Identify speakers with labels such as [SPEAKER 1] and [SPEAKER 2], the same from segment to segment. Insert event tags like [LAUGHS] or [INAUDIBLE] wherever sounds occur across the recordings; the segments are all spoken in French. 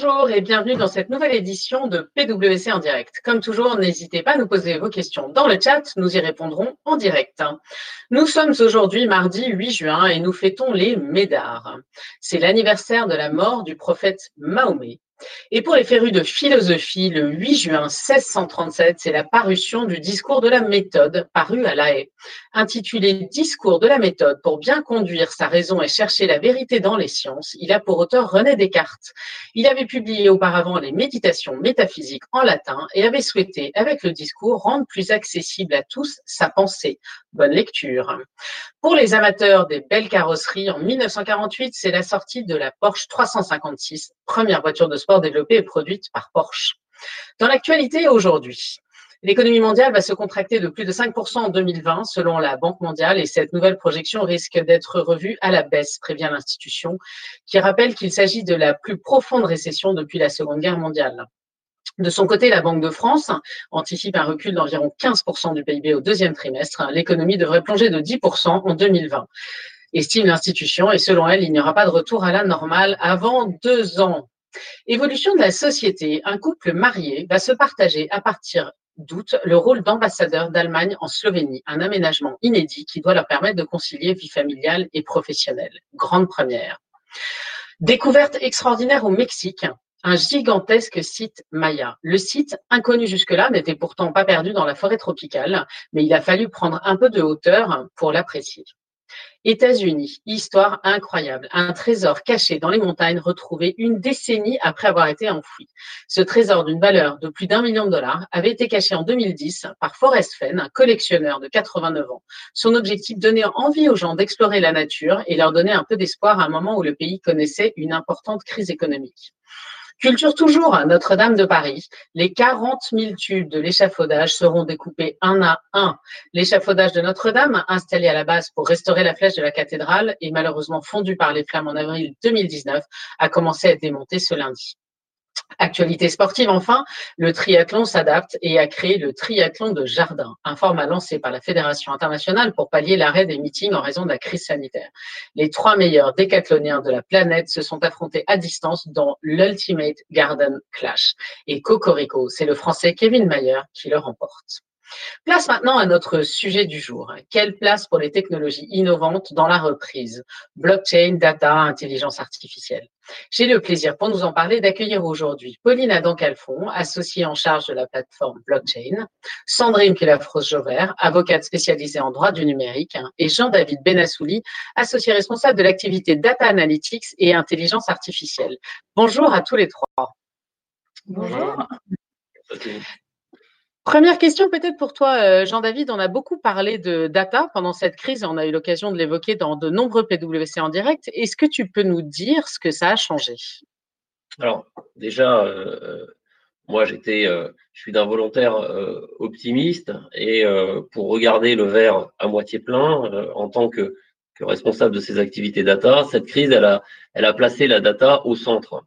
[SPEAKER 1] Bonjour et bienvenue dans cette nouvelle édition de PWC en direct. Comme toujours, n'hésitez pas à nous poser vos questions dans le chat, nous y répondrons en direct. Nous sommes aujourd'hui mardi 8 juin et nous fêtons les Médars. C'est l'anniversaire de la mort du prophète Mahomet. Et pour les férus de philosophie, le 8 juin 1637, c'est la parution du discours de la méthode paru à La Haye. Intitulé Discours de la méthode pour bien conduire sa raison et chercher la vérité dans les sciences, il a pour auteur René Descartes. Il avait publié auparavant les méditations métaphysiques en latin et avait souhaité, avec le discours, rendre plus accessible à tous sa pensée. Bonne lecture. Pour les amateurs des belles carrosseries, en 1948, c'est la sortie de la Porsche 356, première voiture de sport développée et produite par Porsche. Dans l'actualité aujourd'hui, l'économie mondiale va se contracter de plus de 5% en 2020 selon la Banque mondiale et cette nouvelle projection risque d'être revue à la baisse, prévient l'institution, qui rappelle qu'il s'agit de la plus profonde récession depuis la Seconde Guerre mondiale. De son côté, la Banque de France anticipe un recul d'environ 15% du PIB au deuxième trimestre. L'économie devrait plonger de 10% en 2020, estime l'institution, et selon elle, il n'y aura pas de retour à la normale avant deux ans. Évolution de la société, un couple marié va se partager à partir d'août le rôle d'ambassadeur d'Allemagne en Slovénie, un aménagement inédit qui doit leur permettre de concilier vie familiale et professionnelle. Grande première. Découverte extraordinaire au Mexique, un gigantesque site Maya. Le site, inconnu jusque-là, n'était pourtant pas perdu dans la forêt tropicale, mais il a fallu prendre un peu de hauteur pour l'apprécier. États-Unis, histoire incroyable. Un trésor caché dans les montagnes retrouvé une décennie après avoir été enfoui. Ce trésor d'une valeur de plus d'un million de dollars avait été caché en 2010 par Forrest Fenn, un collectionneur de 89 ans. Son objectif, donner envie aux gens d'explorer la nature et leur donner un peu d'espoir à un moment où le pays connaissait une importante crise économique. Culture toujours à Notre-Dame de Paris. Les 40 000 tubes de l'échafaudage seront découpés un à un. L'échafaudage de Notre-Dame, installé à la base pour restaurer la flèche de la cathédrale et malheureusement fondu par les flammes en avril 2019, a commencé à être démonté ce lundi. Actualité sportive enfin, le triathlon s'adapte et a créé le triathlon de jardin, un format lancé par la Fédération internationale pour pallier l'arrêt des meetings en raison de la crise sanitaire. Les trois meilleurs décathloniens de la planète se sont affrontés à distance dans l'Ultimate Garden Clash. Et Cocorico, c'est le français Kevin Mayer qui le remporte. Place maintenant à notre sujet du jour. Quelle place pour les technologies innovantes dans la reprise? Blockchain, data, intelligence artificielle. J'ai le plaisir pour nous en parler d'accueillir aujourd'hui Pauline Adam-Calfon, associée en charge de la plateforme Blockchain, Sandrine Pilafros-Jover, avocate spécialisée en droit du numérique, et Jean-David Benassouli, associé responsable de l'activité Data Analytics et Intelligence artificielle. Bonjour à tous les trois.
[SPEAKER 2] Bonjour.
[SPEAKER 1] Première question peut-être pour toi, euh, Jean-David. On a beaucoup parlé de data pendant cette crise et on a eu l'occasion de l'évoquer dans de nombreux PWC en direct. Est-ce que tu peux nous dire ce que ça a changé?
[SPEAKER 2] Alors, déjà, euh, moi, j'étais, euh, je suis d'un volontaire optimiste et pour regarder le verre à moitié plein, en tant que, responsable de ces activités data, cette crise, elle a, elle a placé la data au centre,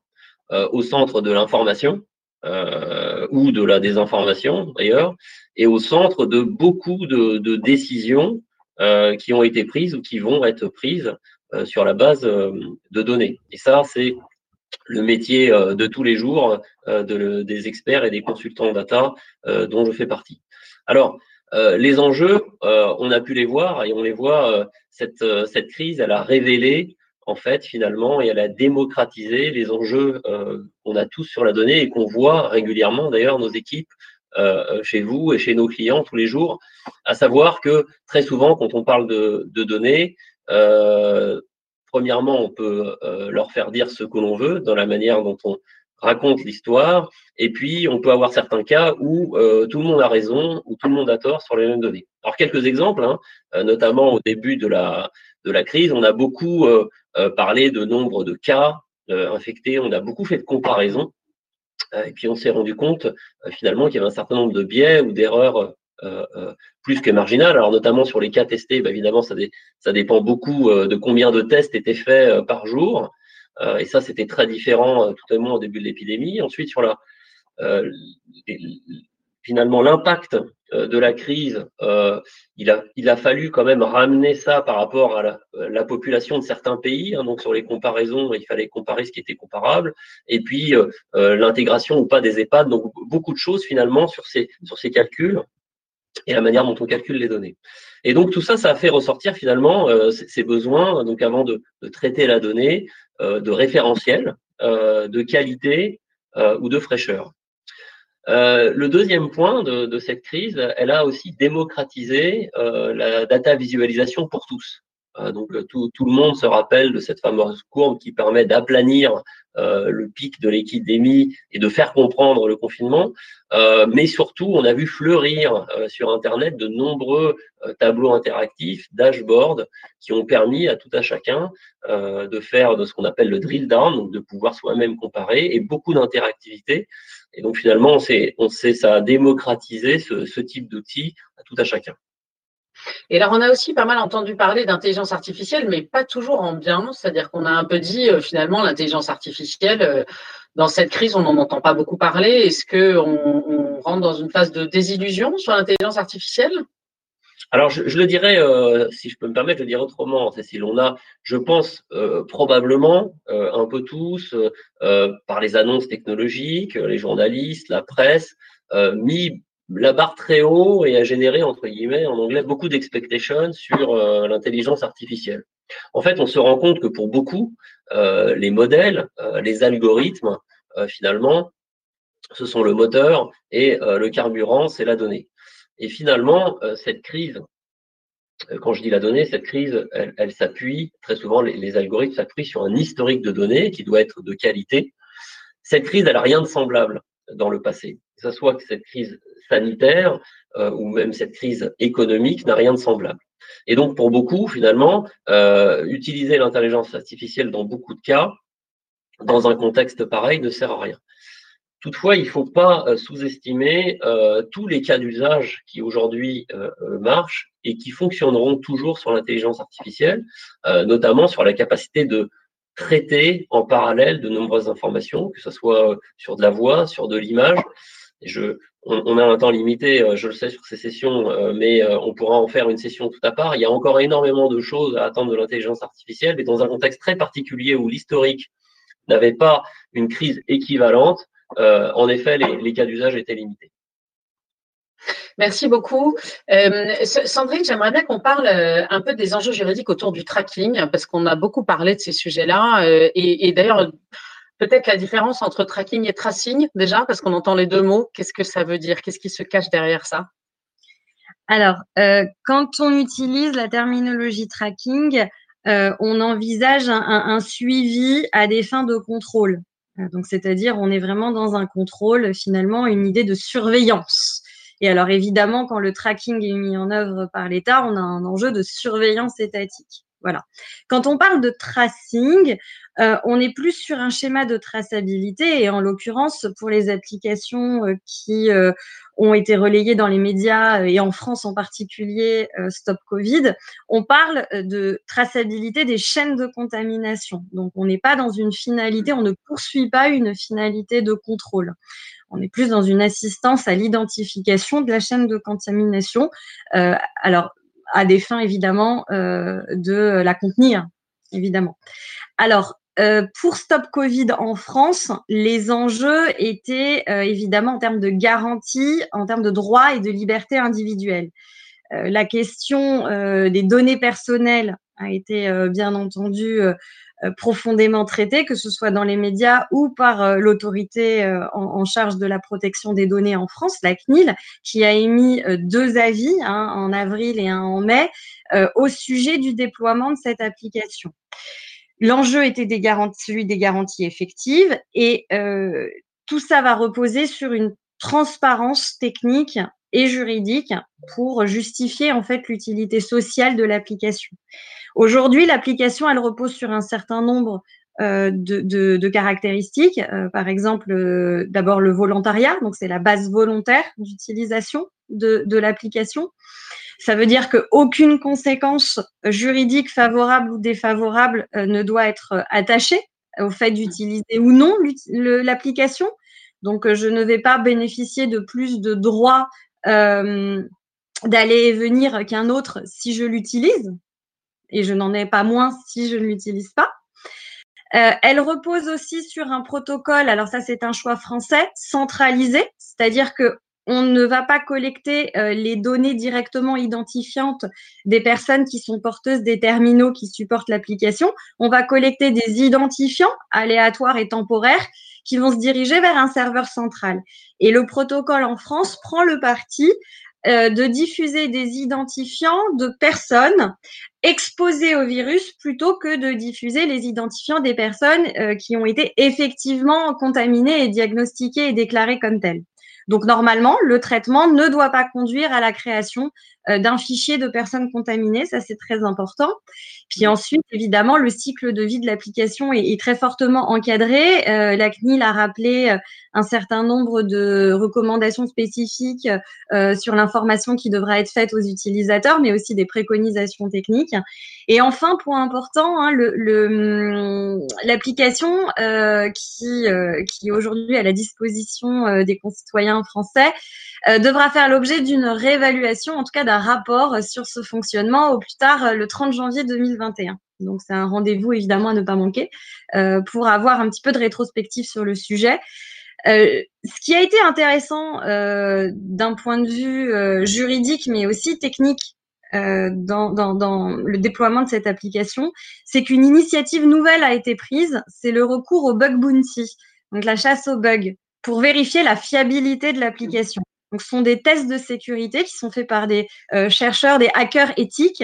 [SPEAKER 2] au centre de l'information euh, ou de la désinformation d'ailleurs, et au centre de beaucoup de, de décisions euh, qui ont été prises ou qui vont être prises euh, sur la base euh, de données. Et ça, c'est le métier euh, de tous les jours de, des experts et des consultants data dont je fais partie. Alors, les enjeux, on a pu les voir et on les voit. cette, cette crise, elle a révélé en fait, finalement, et elle a démocratisé les enjeux euh, qu'on a tous sur la donnée et qu'on voit régulièrement, d'ailleurs, nos équipes euh, chez vous et chez nos clients tous les jours, à savoir que très souvent, quand on parle de, données, euh, premièrement, on peut leur faire dire ce que l'on veut dans la manière dont on raconte l'histoire, et puis on peut avoir certains cas où tout le monde a raison ou tout le monde a tort sur les mêmes données. Alors quelques exemples, hein, notamment au début de la, de la crise, on a beaucoup euh, parler de nombre de cas euh, infectés, on a beaucoup fait de comparaisons. Euh, et puis on s'est rendu compte finalement qu'il y avait un certain nombre de biais ou d'erreurs plus que marginales. Alors notamment sur les cas testés, bah, évidemment ça, ça, dépend beaucoup de combien de tests étaient faits par jour. et ça c'était très différent tout à au début de l'épidémie. Ensuite sur la finalement l'impact euh, de la crise, euh, il, a, il a fallu quand même ramener ça par rapport à la, population de certains pays. Hein, donc sur les comparaisons, il fallait comparer ce qui était comparable. Et puis euh, l'intégration ou pas des EHPAD. Donc beaucoup de choses finalement sur ces, sur ces calculs et la manière dont on calcule les données. Et donc tout ça, ça a fait ressortir finalement ces besoins, donc avant de, de traiter la donnée, de référentiel, de qualité ou de fraîcheur. Euh, le deuxième point de, cette crise, elle a aussi démocratisé euh, la data visualisation pour tous. Euh, donc tout, le monde se rappelle de cette fameuse courbe qui permet d'aplanir le pic de l'épidémie et de faire comprendre le confinement. mais surtout, on a vu fleurir sur Internet de nombreux tableaux interactifs, dashboards, qui ont permis à tout à chacun de faire de ce qu'on appelle le drill down, donc de pouvoir soi-même comparer, et beaucoup d'interactivité. Et donc finalement, on sait, on sait ça a démocratisé ce, ce type d'outils à tout à chacun.
[SPEAKER 1] Et alors, on a aussi pas mal entendu parler d'intelligence artificielle, mais pas toujours en bien. C'est-à-dire qu'on a un peu dit, euh, finalement, l'intelligence artificielle, euh, dans cette crise, on n'en entend pas beaucoup parler. Est-ce qu'on on rentre dans une phase de désillusion sur l'intelligence artificielle?
[SPEAKER 2] Alors, je, le dirais, euh, si je peux me permettre, je le dirais autrement, Cécile. On a, je pense, probablement, un peu tous, par les annonces technologiques, les journalistes, la presse, mis la barre très haut et a généré, entre guillemets, en anglais, beaucoup d'expectations sur l'intelligence artificielle. En fait, on se rend compte que pour beaucoup, les modèles, les algorithmes, finalement, ce sont le moteur et le carburant, c'est la donnée. Et finalement, euh, cette crise, euh, quand je dis la donnée, cette crise, elle, s'appuie, très souvent, les, algorithmes s'appuient sur un historique de données qui doit être de qualité. Cette crise, elle n'a rien de semblable dans le passé. Que ce soit que cette crise sanitaire euh, ou même cette crise économique n'a rien de semblable. Et donc, pour beaucoup, finalement, utiliser l'intelligence artificielle dans beaucoup de cas, dans un contexte pareil, ne sert à rien. Toutefois, il ne faut pas euh, sous-estimer euh, tous les cas d'usage qui aujourd'hui euh, marchent et qui fonctionneront toujours sur l'intelligence artificielle, notamment sur la capacité de traiter en parallèle de nombreuses informations, que ce soit sur de la voix, sur de l'image. Je, on, a un temps limité, je le sais, sur ces sessions, mais on pourra en faire une session tout à part. Il y a encore énormément de choses à attendre de l'intelligence artificielle, et dans un contexte très particulier où l'historique n'avait pas une crise équivalente, euh, en effet, les, cas d'usage étaient limités.
[SPEAKER 1] Merci beaucoup. Euh, Sandrine, j'aimerais bien qu'on parle euh, un peu des enjeux juridiques autour du tracking, parce qu'on a beaucoup parlé de ces sujets-là. et, d'ailleurs, peut-être la différence entre tracking et tracing, déjà, parce qu'on entend les deux mots. Qu'est-ce que ça veut dire? Qu'est-ce qui se cache derrière ça?
[SPEAKER 3] Alors, quand on utilise la terminologie tracking, on envisage un, suivi à des fins de contrôle. Euh, donc, c'est-à-dire, on est vraiment dans un contrôle, finalement, une idée de surveillance. Et alors, évidemment, quand le tracking est mis en œuvre par l'État, on a un enjeu de surveillance étatique. Voilà. Quand on parle de tracing, euh, on est plus sur un schéma de traçabilité et en l'occurrence pour les applications euh, qui euh, ont été relayées dans les médias et en France en particulier Stop Covid, on parle de traçabilité des chaînes de contamination. Donc on n'est pas dans une finalité, on ne poursuit pas une finalité de contrôle. On est plus dans une assistance à l'identification de la chaîne de contamination. alors à des fins évidemment de la contenir, évidemment. Alors, euh, pour Stop Covid en France, les enjeux étaient euh, évidemment en termes de garantie, en termes de droits et de liberté individuelle. Euh, la question des données personnelles a été bien entendu profondément traitée, que ce soit dans les médias ou par l'autorité en, charge de la protection des données en France, la CNIL, qui a émis deux avis, hein, en avril et un en mai, au sujet du déploiement de cette application. L'enjeu était celui des garanties effectives et euh, tout ça va reposer sur une transparence technique et juridique pour justifier en fait l'utilité sociale de l'application. Aujourd'hui, l'application, elle repose sur un certain nombre euh, de, caractéristiques. Euh, par exemple, euh, d'abord le volontariat, donc c'est la base volontaire d'utilisation de, de l'application. Ça veut dire qu'aucune conséquence juridique favorable ou défavorable ne doit être attachée au fait d'utiliser ou non l'application. Donc, je ne vais pas bénéficier de plus de droits d'aller et venir qu'un autre si je l'utilise. Et je n'en ai pas moins si je ne l'utilise pas. Euh, elle repose aussi sur un protocole, alors ça c'est un choix français, centralisé, c'est-à-dire que on ne va pas collecter euh, les données directement identifiantes des personnes qui sont porteuses des terminaux qui supportent l'application. On va collecter des identifiants aléatoires et temporaires qui vont se diriger vers un serveur central. Et le protocole en France prend le parti euh, de diffuser des identifiants de personnes exposées au virus plutôt que de diffuser les identifiants des personnes euh, qui ont été effectivement contaminées et diagnostiquées et déclarées comme telles. Donc normalement, le traitement ne doit pas conduire à la création d'un fichier de personnes contaminées, ça c'est très important. Puis ensuite, évidemment, le cycle de vie de l'application est, très fortement encadré. Euh, la CNIL a rappelé euh, un certain nombre de recommandations spécifiques sur l'information qui devra être faite aux utilisateurs, mais aussi des préconisations techniques. Et enfin, point important, hein, hum, l'application qui, qui aujourd'hui à la disposition des concitoyens français devra faire l'objet d'une réévaluation, en tout cas d'un rapport sur ce fonctionnement au plus tard euh, le 30 janvier 2021. Donc c'est un rendez-vous évidemment à ne pas manquer euh, pour avoir un petit peu de rétrospective sur le sujet. Euh, ce qui a été intéressant d'un point de vue juridique, mais aussi technique dans, dans, le déploiement de cette application, c'est qu'une initiative nouvelle a été prise, c'est le recours au bug bounty, donc la chasse aux bugs, pour vérifier la fiabilité de l'application. Donc, ce sont des tests de sécurité qui sont faits par des euh, chercheurs, des hackers éthiques,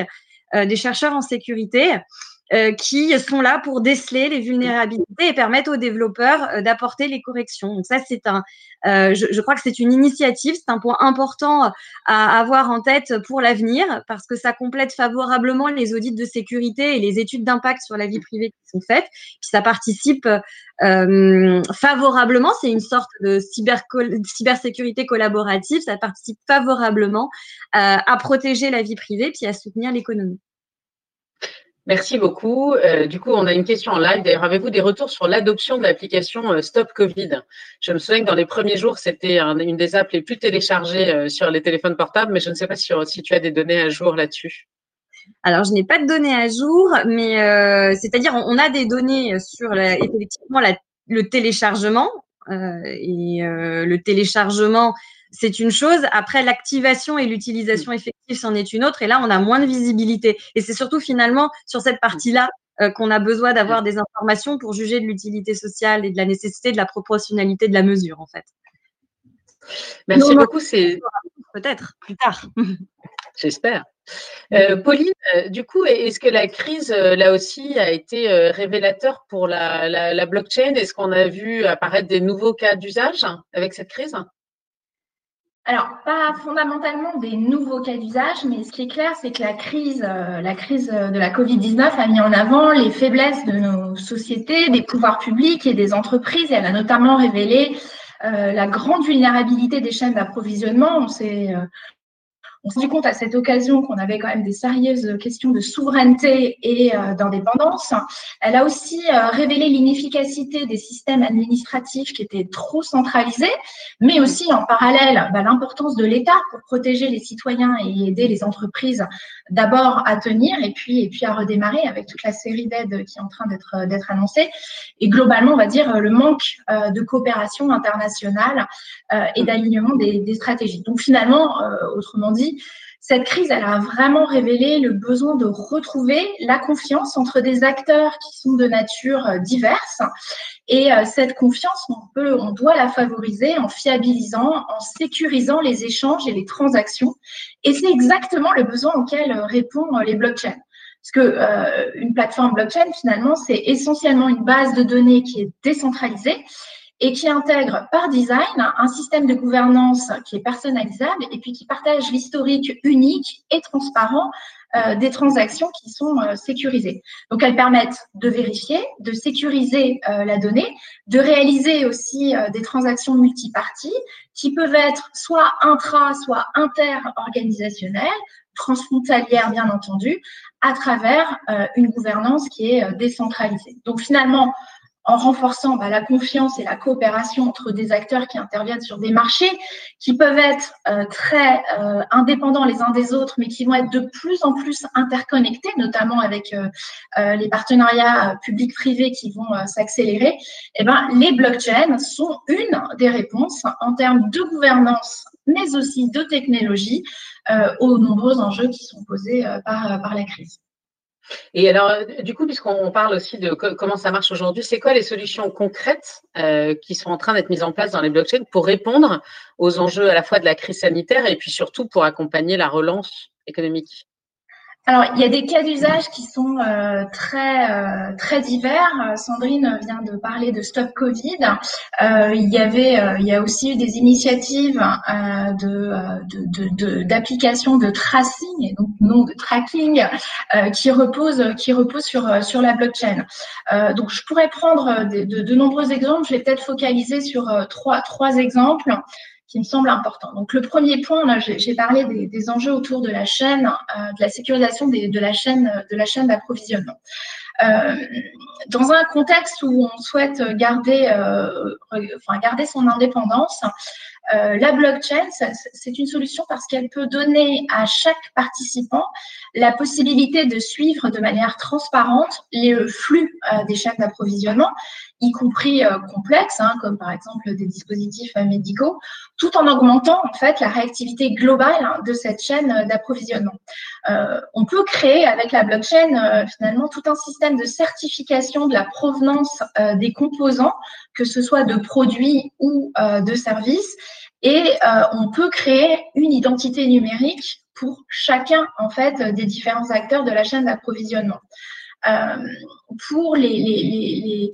[SPEAKER 3] euh, des chercheurs en sécurité euh, qui sont là pour déceler les vulnérabilités et permettre aux développeurs euh, d'apporter les corrections. Donc ça, c'est un, euh, je, crois que c'est une initiative, c'est un point important à avoir en tête pour l'avenir parce que ça complète favorablement les audits de sécurité et les études d'impact sur la vie privée qui sont faites. Puis ça participe favorablement, c'est une sorte de cyber cybersécurité collaborative, ça participe favorablement à protéger la vie privée puis à soutenir l'économie.
[SPEAKER 1] Merci beaucoup. Euh, du coup, on a une question en live. D'ailleurs, avez-vous des retours sur l'adoption de l'application euh, Stop Covid? Je me souviens que dans les premiers jours, c'était une des apps les plus téléchargées euh, sur les téléphones portables, mais je ne sais pas si, si tu as des données à jour là-dessus.
[SPEAKER 3] Alors, je n'ai pas de données à jour, mais c'est-à-dire on a des données sur effectivement le téléchargement et le téléchargement c'est une chose. Après, l'activation et l'utilisation effective, c'en est une autre. Et là, on a moins de visibilité. Et c'est surtout finalement sur cette partie-là euh, qu'on a besoin d'avoir des informations pour juger de l'utilité sociale et de la nécessité de la proportionnalité de la mesure, en fait.
[SPEAKER 1] Merci beaucoup. C'est
[SPEAKER 3] peut-être plus tard. [LAUGHS]
[SPEAKER 1] J'espère. Euh, Pauline, euh, du coup, est-ce que la crise, là aussi, a été révélateur pour la blockchain? Est-ce qu'on a vu apparaître des nouveaux cas d'usage avec cette crise?
[SPEAKER 4] Alors, pas fondamentalement des nouveaux cas d'usage, mais ce qui est clair, c'est que la crise, euh, la crise de la Covid-19 a mis en avant les faiblesses de nos sociétés, des pouvoirs publics et des entreprises. Et elle a notamment révélé euh, la grande vulnérabilité des chaînes d'approvisionnement. On s'est euh, on s'est rendu compte à cette occasion qu'on avait quand même des sérieuses questions de souveraineté et euh, d'indépendance. Elle a aussi euh, révélé l'inefficacité des systèmes administratifs qui étaient trop centralisés, mais aussi en parallèle bah, l'importance de l'État pour protéger les citoyens et aider les entreprises d'abord à tenir et puis, et puis à redémarrer avec toute la série d'aides qui est en train d'être, d'être annoncée. Et globalement, on va dire le manque euh, de coopération internationale et d'alignement des, des stratégies. Donc finalement, autrement dit, cette crise, elle a vraiment révélé le besoin de retrouver la confiance entre des acteurs qui sont de nature euh, diverse. Et euh, cette confiance, on peut, on doit la favoriser en fiabilisant, en sécurisant les échanges et les transactions. Et c'est exactement le besoin auquel euh, répondent les blockchains. Parce que une plateforme blockchain, finalement, c'est essentiellement une base de données qui est décentralisée et qui intègre par design un système de gouvernance qui est personnalisable et puis qui partage l'historique unique et transparent euh, des transactions qui sont euh, sécurisées. Donc, elles permettent de vérifier, de sécuriser euh, la donnée, de réaliser aussi des transactions multiparties qui peuvent être soit intra, soit inter-organisationnelles, transfrontalières bien entendu, à travers une gouvernance qui est décentralisée. Donc, finalement, en renforçant bah, la confiance et la coopération entre des acteurs qui interviennent sur des marchés qui peuvent être euh, très euh, indépendants les uns des autres, mais qui vont être de plus en plus interconnectés, notamment avec euh, les partenariats publics-privés qui vont s'accélérer. Eh ben, les blockchains sont une des réponses en termes de gouvernance, mais aussi de technologie aux nombreux enjeux qui sont posés par la crise.
[SPEAKER 1] Et alors, euh, du coup, puisqu'on parle aussi de comment ça marche aujourd'hui, c'est quoi les solutions concrètes euh, qui sont en train d'être mises en place dans les blockchains pour répondre aux enjeux à la fois de la crise sanitaire et puis surtout pour accompagner la relance économique?
[SPEAKER 4] Alors, il y a des cas d'usage qui sont euh, très euh, très divers. Euh, Sandrine vient de parler de Stop Covid. il y avait, il y a aussi eu des initiatives de d'application de, de, tracing et donc non de tracking qui reposent qui reposent sur sur la blockchain. donc, je pourrais prendre de, de, nombreux exemples. Je vais peut-être focaliser sur trois trois exemples qui me semble important. Donc le premier point, j'ai parlé des, enjeux autour de la chaîne, euh, de la sécurisation de la chaîne, de la chaîne d'approvisionnement. Euh, dans un contexte où on souhaite garder, euh, enfin, garder son indépendance, la blockchain, c'est une solution parce qu'elle peut donner à chaque participant la possibilité de suivre de manière transparente les flux des chaînes d'approvisionnement y compris euh, complexes, hein, comme par exemple des dispositifs euh, médicaux, tout en augmentant en fait la réactivité globale hein, de cette chaîne euh, d'approvisionnement. on peut créer avec la blockchain finalement tout un système de certification de la provenance des composants, que ce soit de produits ou de services, et on peut créer une identité numérique pour chacun en fait des différents acteurs de la chaîne d'approvisionnement. Euh, pour les,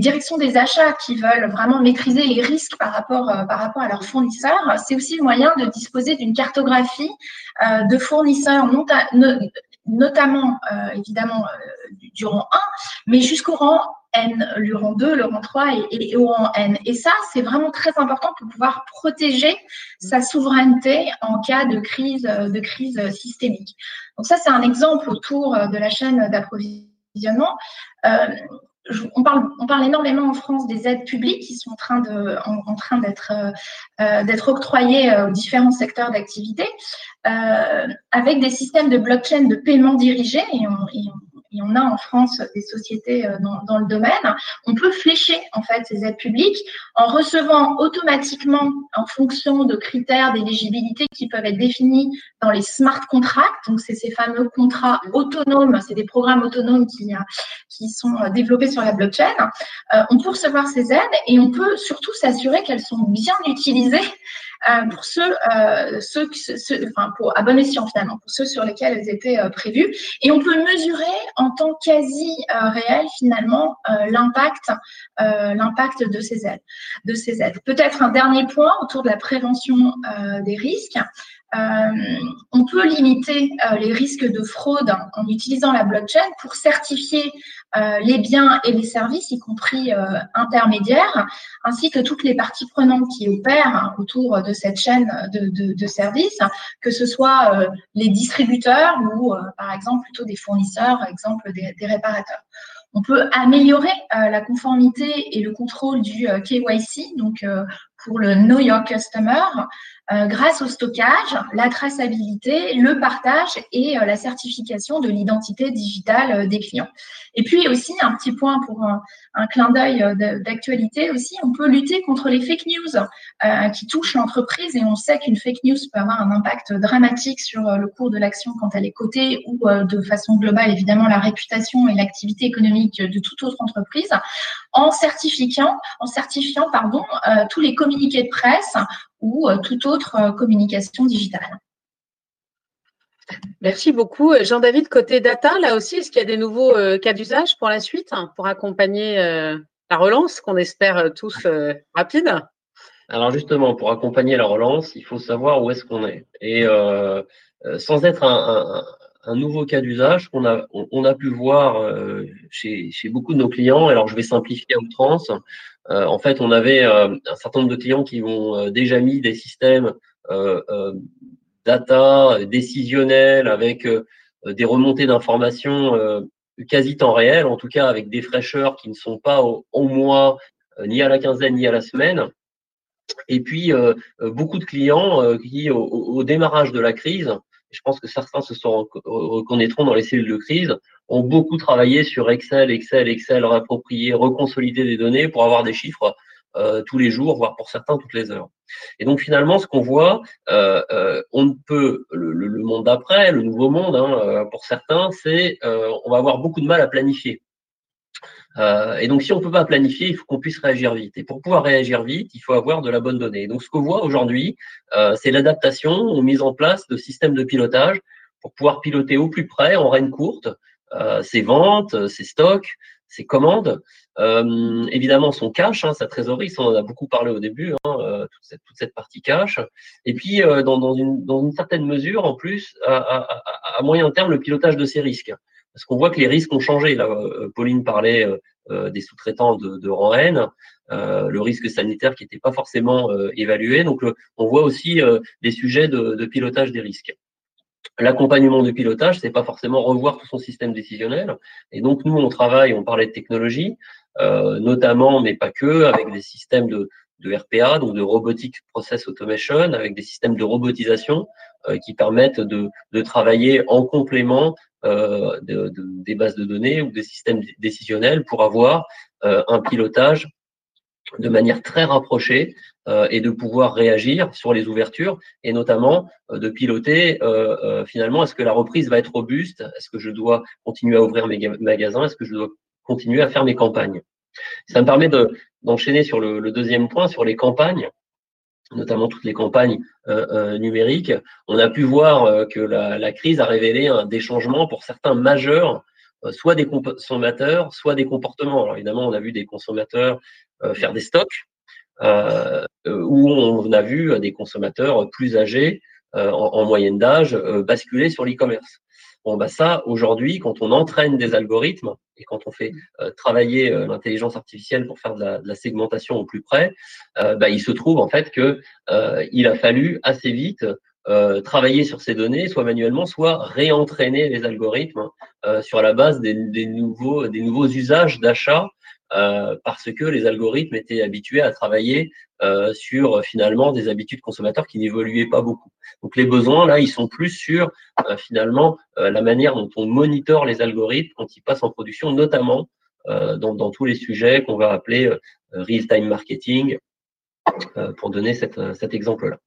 [SPEAKER 4] directions des achats qui veulent vraiment maîtriser les risques par rapport, euh, par rapport à leurs fournisseurs, c'est aussi le moyen de disposer d'une cartographie euh, de fournisseurs, notamment évidemment du rang 1, mais jusqu'au rang N, le rang 2, le rang 3 et, au rang N. Et ça, c'est vraiment très important pour pouvoir protéger sa souveraineté en cas de crise, de crise systémique. Donc ça, c'est un exemple autour de la chaîne d'approvisionnement. Euh, on parle, on parle énormément en France des aides publiques qui sont en train de, en, train d'être, euh, d'être octroyées aux différents secteurs d'activité, euh, avec des systèmes de blockchain de paiement dirigés et et on et on a en France des sociétés euh, dans, le domaine, on peut flécher en fait ces aides publiques en recevant automatiquement en fonction de critères d'éligibilité qui peuvent être définis dans les smart contracts. Donc c'est ces fameux contrats autonomes, c'est des programmes autonomes qui, euh, qui sont euh, développés sur la blockchain. on peut recevoir ces aides et on peut surtout s'assurer qu'elles sont bien utilisées pour ceux, euh, ceux, enfin pour à bon escient finalement, pour ceux sur lesquels elles étaient euh, prévues. Et on peut mesurer en temps quasi réel finalement l'impact, l'impact de ces aides, de ces aides. Peut-être un dernier point autour de la prévention des risques. Euh, on peut limiter euh, les risques de fraude en utilisant la blockchain pour certifier euh, les biens et les services, y compris intermédiaires, ainsi que toutes les parties prenantes qui opèrent autour de cette chaîne de, services, que ce soit les distributeurs ou, par exemple, plutôt des fournisseurs, exemple des, des réparateurs. On peut améliorer la conformité et le contrôle du KYC, donc pour le Know Your Customer, euh, grâce au stockage, la traçabilité, le partage et euh, la certification de l'identité digitale euh, des clients. Et puis aussi, un petit point pour un, clin d'œil d'actualité aussi, on peut lutter contre les fake news qui touchent l'entreprise et on sait qu'une fake news peut avoir un impact dramatique sur le cours de l'action quand elle est cotée ou de façon globale, évidemment, la réputation et l'activité économique de toute autre entreprise en certifiant, en certifiant pardon, tous les communiqués de presse ou euh, toute autre euh, communication digitale.
[SPEAKER 1] Merci beaucoup. Jean-David, côté data, là aussi, est-ce qu'il y a des nouveaux euh, cas d'usage pour la suite, hein, pour accompagner la relance qu'on espère tous rapide
[SPEAKER 2] Alors justement, pour accompagner la relance, il faut savoir où est-ce qu'on est. Et sans être un, nouveau cas d'usage qu'on a, on, a pu voir chez, chez, beaucoup de nos clients, alors je vais simplifier à outrance, euh, en fait, on avait euh, un certain nombre de clients qui ont euh, déjà mis des systèmes data décisionnels avec des remontées d'informations quasi temps réel, en tout cas avec des fraîcheurs qui ne sont pas au, mois, ni à la quinzaine, ni à la semaine. Et puis, beaucoup de clients qui, au, démarrage de la crise, je pense que certains se sont reconnaîtront dans les cellules de crise, ont beaucoup travaillé sur Excel, Excel, Excel, réapproprier, reconsolider des données pour avoir des chiffres euh, tous les jours, voire pour certains toutes les heures. Et donc finalement, ce qu'on voit, euh, euh, on ne peut le, monde d'après, le nouveau monde, hein, pour certains, c'est on va avoir beaucoup de mal à planifier. Et donc, si on ne peut pas planifier, il faut qu'on puisse réagir vite. Et pour pouvoir réagir vite, il faut avoir de la bonne donnée. donc, ce qu'on voit aujourd'hui, c'est l'adaptation aux mises en place de systèmes de pilotage pour pouvoir piloter au plus près, en reine courte, ses ventes, ses stocks, ses commandes, euh, évidemment son cash, hein, sa trésorerie, ça on en a beaucoup parlé au début, hein, euh, toute, cette, toute, cette, partie cash, et puis euh, dans, dans, une, dans, une, certaine mesure, en plus, à, à, à, moyen terme, le pilotage de ces risques. Parce qu'on voit que les risques ont changé. Là, euh, Pauline parlait euh, des sous-traitants de, de rang le risque sanitaire qui n'était pas forcément évalué. Donc, on voit aussi des sujets de, pilotage des risques. L'accompagnement de pilotage, c'est pas forcément revoir tout son système décisionnel. Et donc, nous, on travaille, on parlait de technologie, euh, notamment, mais pas que, avec des systèmes de, de RPA, donc de Robotic Process Automation, avec des systèmes de robotisation euh, qui permettent de, de, travailler en complément euh, de, des bases de données ou des systèmes décisionnels pour avoir euh, un pilotage de manière très rapprochée et de pouvoir réagir sur les ouvertures et notamment de piloter finalement est-ce que la reprise va être robuste? Est-ce que je dois continuer à ouvrir mes magasins? Est-ce que je dois continuer à faire mes campagnes? Ça me permet d'enchaîner sur le, deuxième point, sur les campagnes notamment toutes les campagnes numériques, on a pu voir que la, crise a révélé des changements pour certains majeurs soit des consommateurs, soit des comportements. Alors évidemment, on a vu des consommateurs euh, faire des stocks, euh, où on a vu des consommateurs plus âgés, euh, en, moyenne d'âge, basculer sur l'e-commerce. Bon, bah ça, aujourd'hui, quand on entraîne des algorithmes et quand on fait travailler l'intelligence artificielle pour faire de la, segmentation au plus près, bah, il se trouve en fait que il a fallu assez vite travailler sur ces données, soit manuellement, soit réentraîner les algorithmes sur la base des, des, nouveaux, des nouveaux usages d'achat euh, parce que les algorithmes étaient habitués à travailler euh, sur finalement des habitudes consommateurs qui n'évoluaient pas beaucoup. Donc les besoins là, ils sont plus sur euh, finalement la manière dont on monitore les algorithmes quand ils passent en production, notamment dans, dans, tous les sujets qu'on va appeler real-time marketing, pour donner cet exemple-là.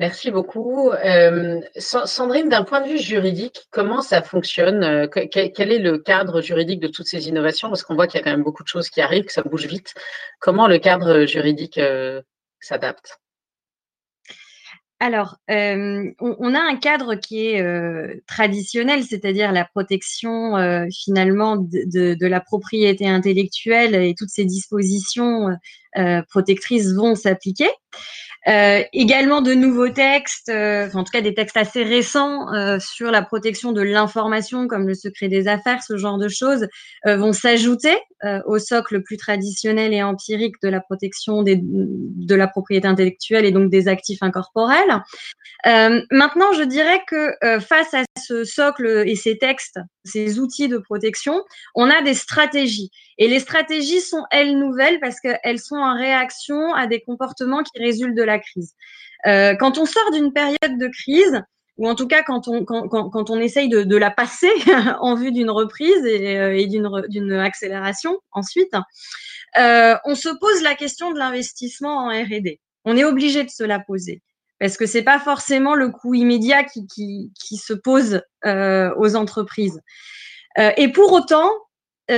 [SPEAKER 1] Merci beaucoup. Euh, Sandrine, d'un point de vue juridique, comment ça fonctionne euh, quel, est le cadre juridique de toutes ces innovations? Parce qu'on voit qu'il y a quand même beaucoup de choses qui arrivent, que ça bouge vite. Comment le cadre juridique euh, s'adapte?
[SPEAKER 3] Alors, on, a un cadre qui est traditionnel, c'est-à-dire la protection finalement de, de, la propriété intellectuelle et toutes ces dispositions protectrices vont s'appliquer. Euh, également de nouveaux textes, euh, en tout cas des textes assez récents euh, sur la protection de l'information, comme le secret des affaires, ce genre de choses, vont s'ajouter au socle plus traditionnel et empirique de la protection de la propriété intellectuelle et donc des actifs incorporels. maintenant, je dirais que face à ce socle et ces textes, ces outils de protection, on a des stratégies. Et les stratégies sont, elles, nouvelles parce qu'elles sont en réaction à des comportements qui résultent de la crise. Euh, quand on sort d'une période de crise, ou en tout cas quand on, quand, essaye de, la passer [LAUGHS] en vue d'une reprise et, euh, d'une accélération ensuite, euh, on se pose la question de l'investissement en R&D. On est obligé de se la poser parce que c'est pas forcément le coût immédiat qui, se pose aux entreprises. Et pour autant,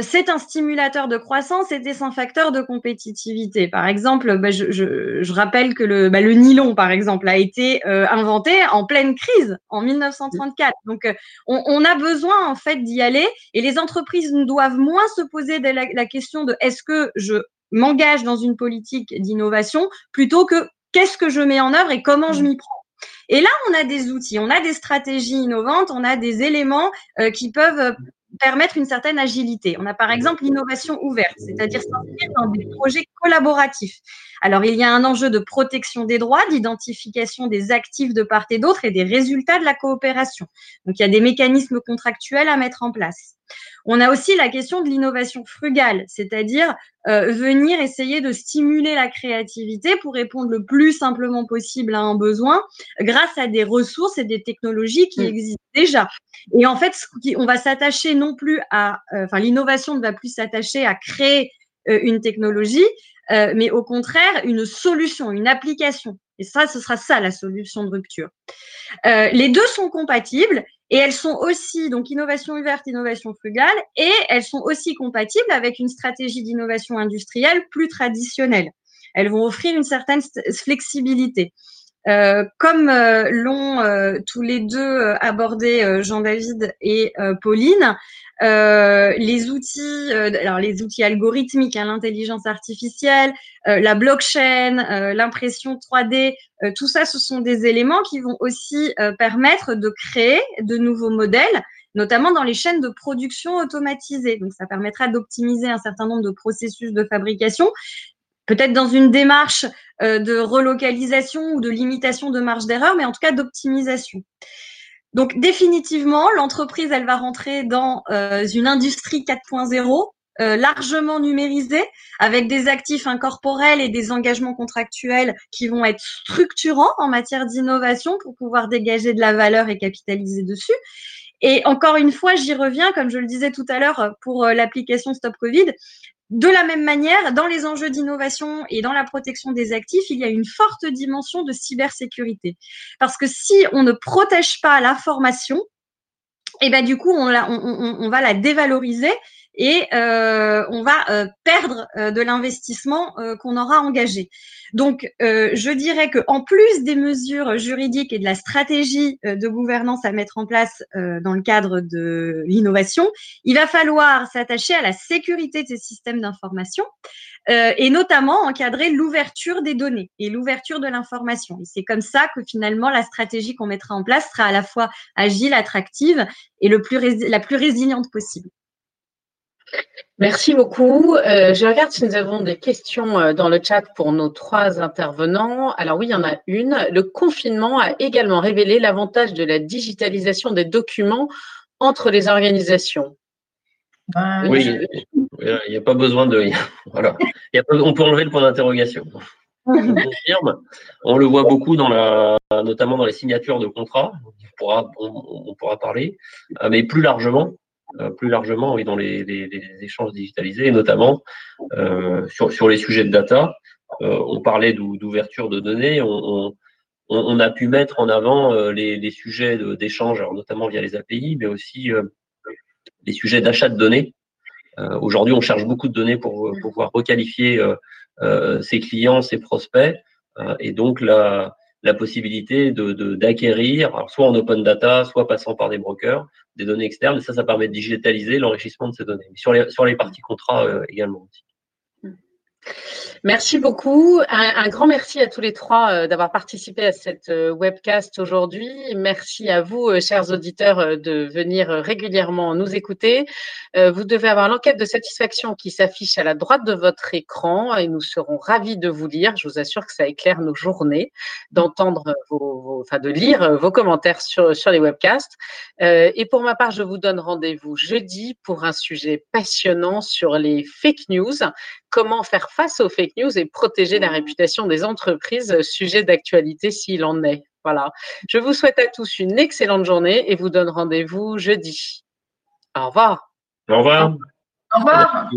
[SPEAKER 3] c'est un stimulateur de croissance et c'est un facteur de compétitivité. Par exemple, bah, je, je, je, rappelle que le, bah, le, nylon, par exemple, a été euh, inventé en pleine crise en 1934. Donc, euh, on, on, a besoin en fait d'y aller et les entreprises doivent moins se poser la, la question de est-ce que je m'engage dans une politique d'innovation plutôt que qu'est-ce que je mets en œuvre et comment je m'y prends. Et là, on a des outils, on a des stratégies innovantes, on a des éléments qui peuvent permettre une certaine agilité. On a par exemple l'innovation ouverte, c'est-à-dire s'inscrire dans des projets collaboratifs. Alors, il y a un enjeu de protection des droits, d'identification des actifs de part et d'autre et des résultats de la coopération. Donc, il y a des mécanismes contractuels à mettre en place. On a aussi la question de l'innovation frugale, c'est-à-dire euh, venir essayer de stimuler la créativité pour répondre le plus simplement possible à un besoin grâce à des ressources et des technologies qui mm. existent déjà. Et en fait, on va s'attacher non plus à, euh, enfin, l'innovation ne va plus s'attacher à créer euh, une technologie, mais au contraire une solution, une application. Et ça, ce sera ça la solution de rupture. les deux sont compatibles et elles sont aussi, donc innovation ouverte, innovation frugale, et elles sont aussi compatibles avec une stratégie d'innovation industrielle plus traditionnelle. Elles vont offrir une certaine flexibilité. Euh, comme euh, l'ont euh, tous les deux abordé Jean-David et Pauline, les outils, alors les outils algorithmiques, hein, l'intelligence artificielle, la blockchain, l'impression 3D, tout ça, ce sont des éléments qui vont aussi permettre de créer de nouveaux modèles notamment dans les chaînes de production automatisées. Donc, ça permettra d'optimiser un certain nombre de processus de fabrication peut-être dans une démarche euh, de relocalisation ou de limitation de marge d'erreur, mais en tout cas d'optimisation. Donc définitivement, l'entreprise, elle va rentrer dans euh, une industrie 4.0 euh, largement numérisée, avec des actifs incorporels et des engagements contractuels qui vont être structurants en matière d'innovation pour pouvoir dégager de la valeur et capitaliser dessus. Et encore une fois, j'y reviens, comme je le disais tout à l'heure pour l'application Stop Covid, de la même manière, dans les enjeux d'innovation et dans la protection des actifs, il y a une forte dimension de cybersécurité. Parce que si on ne protège pas l'information, et eh ben du coup, on, va la dévaloriser et euh, on va euh, perdre euh, de l'investissement qu'on aura engagé. Donc, je dirais que en plus des mesures juridiques et de la stratégie de gouvernance à mettre en place dans le cadre de l'innovation, il va falloir s'attacher à la sécurité de ces systèmes d'information et notamment encadrer l'ouverture des données et l'ouverture de l'information. Et c'est comme ça que finalement la stratégie qu'on mettra en place sera à la fois agile, attractive et la plus résiliente possible.
[SPEAKER 1] Merci beaucoup. Euh, je regarde si nous avons des questions euh, dans le chat pour nos trois intervenants. Alors oui, il y en a une. Le confinement a également révélé l'avantage de la digitalisation des documents entre les organisations.
[SPEAKER 2] Ben, oui, il n'y a pas besoin de. [LAUGHS] Voilà. on peut enlever le point d'interrogation. On le voit beaucoup dans la, notamment dans les signatures de contrats. On pourra, on pourra parler, euh, mais plus largement, plus largement oui, dans les, les, les, échanges digitalisés, et notamment euh, sur, sur les sujets de data. Euh, on parlait d'ouverture de données, on, on, on, a pu mettre en avant euh, les, les, sujets d'échange, notamment via les API, mais aussi les sujets d'achat de données. Aujourd'hui, on cherche beaucoup de données pour, pour pouvoir requalifier ses clients, ses prospects, et donc la, la possibilité de d'acquérir, soit en open data, soit passant par des brokers, des données externes. Et ça, ça permet de digitaliser l'enrichissement de ces données. Sur les, sur les parties contrats euh, également aussi.
[SPEAKER 1] Merci beaucoup. Un, grand merci à tous les trois euh, d'avoir participé à cette euh, webcast aujourd'hui. Merci à vous, euh, chers auditeurs, de venir régulièrement nous écouter. Vous devez avoir l'enquête de satisfaction qui s'affiche à la droite de votre écran et nous serons ravis de vous lire. Je vous assure que ça éclaire nos journées d'entendre vos, enfin de lire vos commentaires sur, sur les webcasts. Et pour ma part, je vous donne rendez-vous jeudi pour un sujet passionnant sur les fake news comment faire face aux fake news et protéger la réputation des entreprises, sujet d'actualité s'il en est. Voilà. Je vous souhaite à tous une excellente journée et vous donne rendez-vous jeudi. Au revoir.
[SPEAKER 2] Au revoir.
[SPEAKER 4] Au revoir.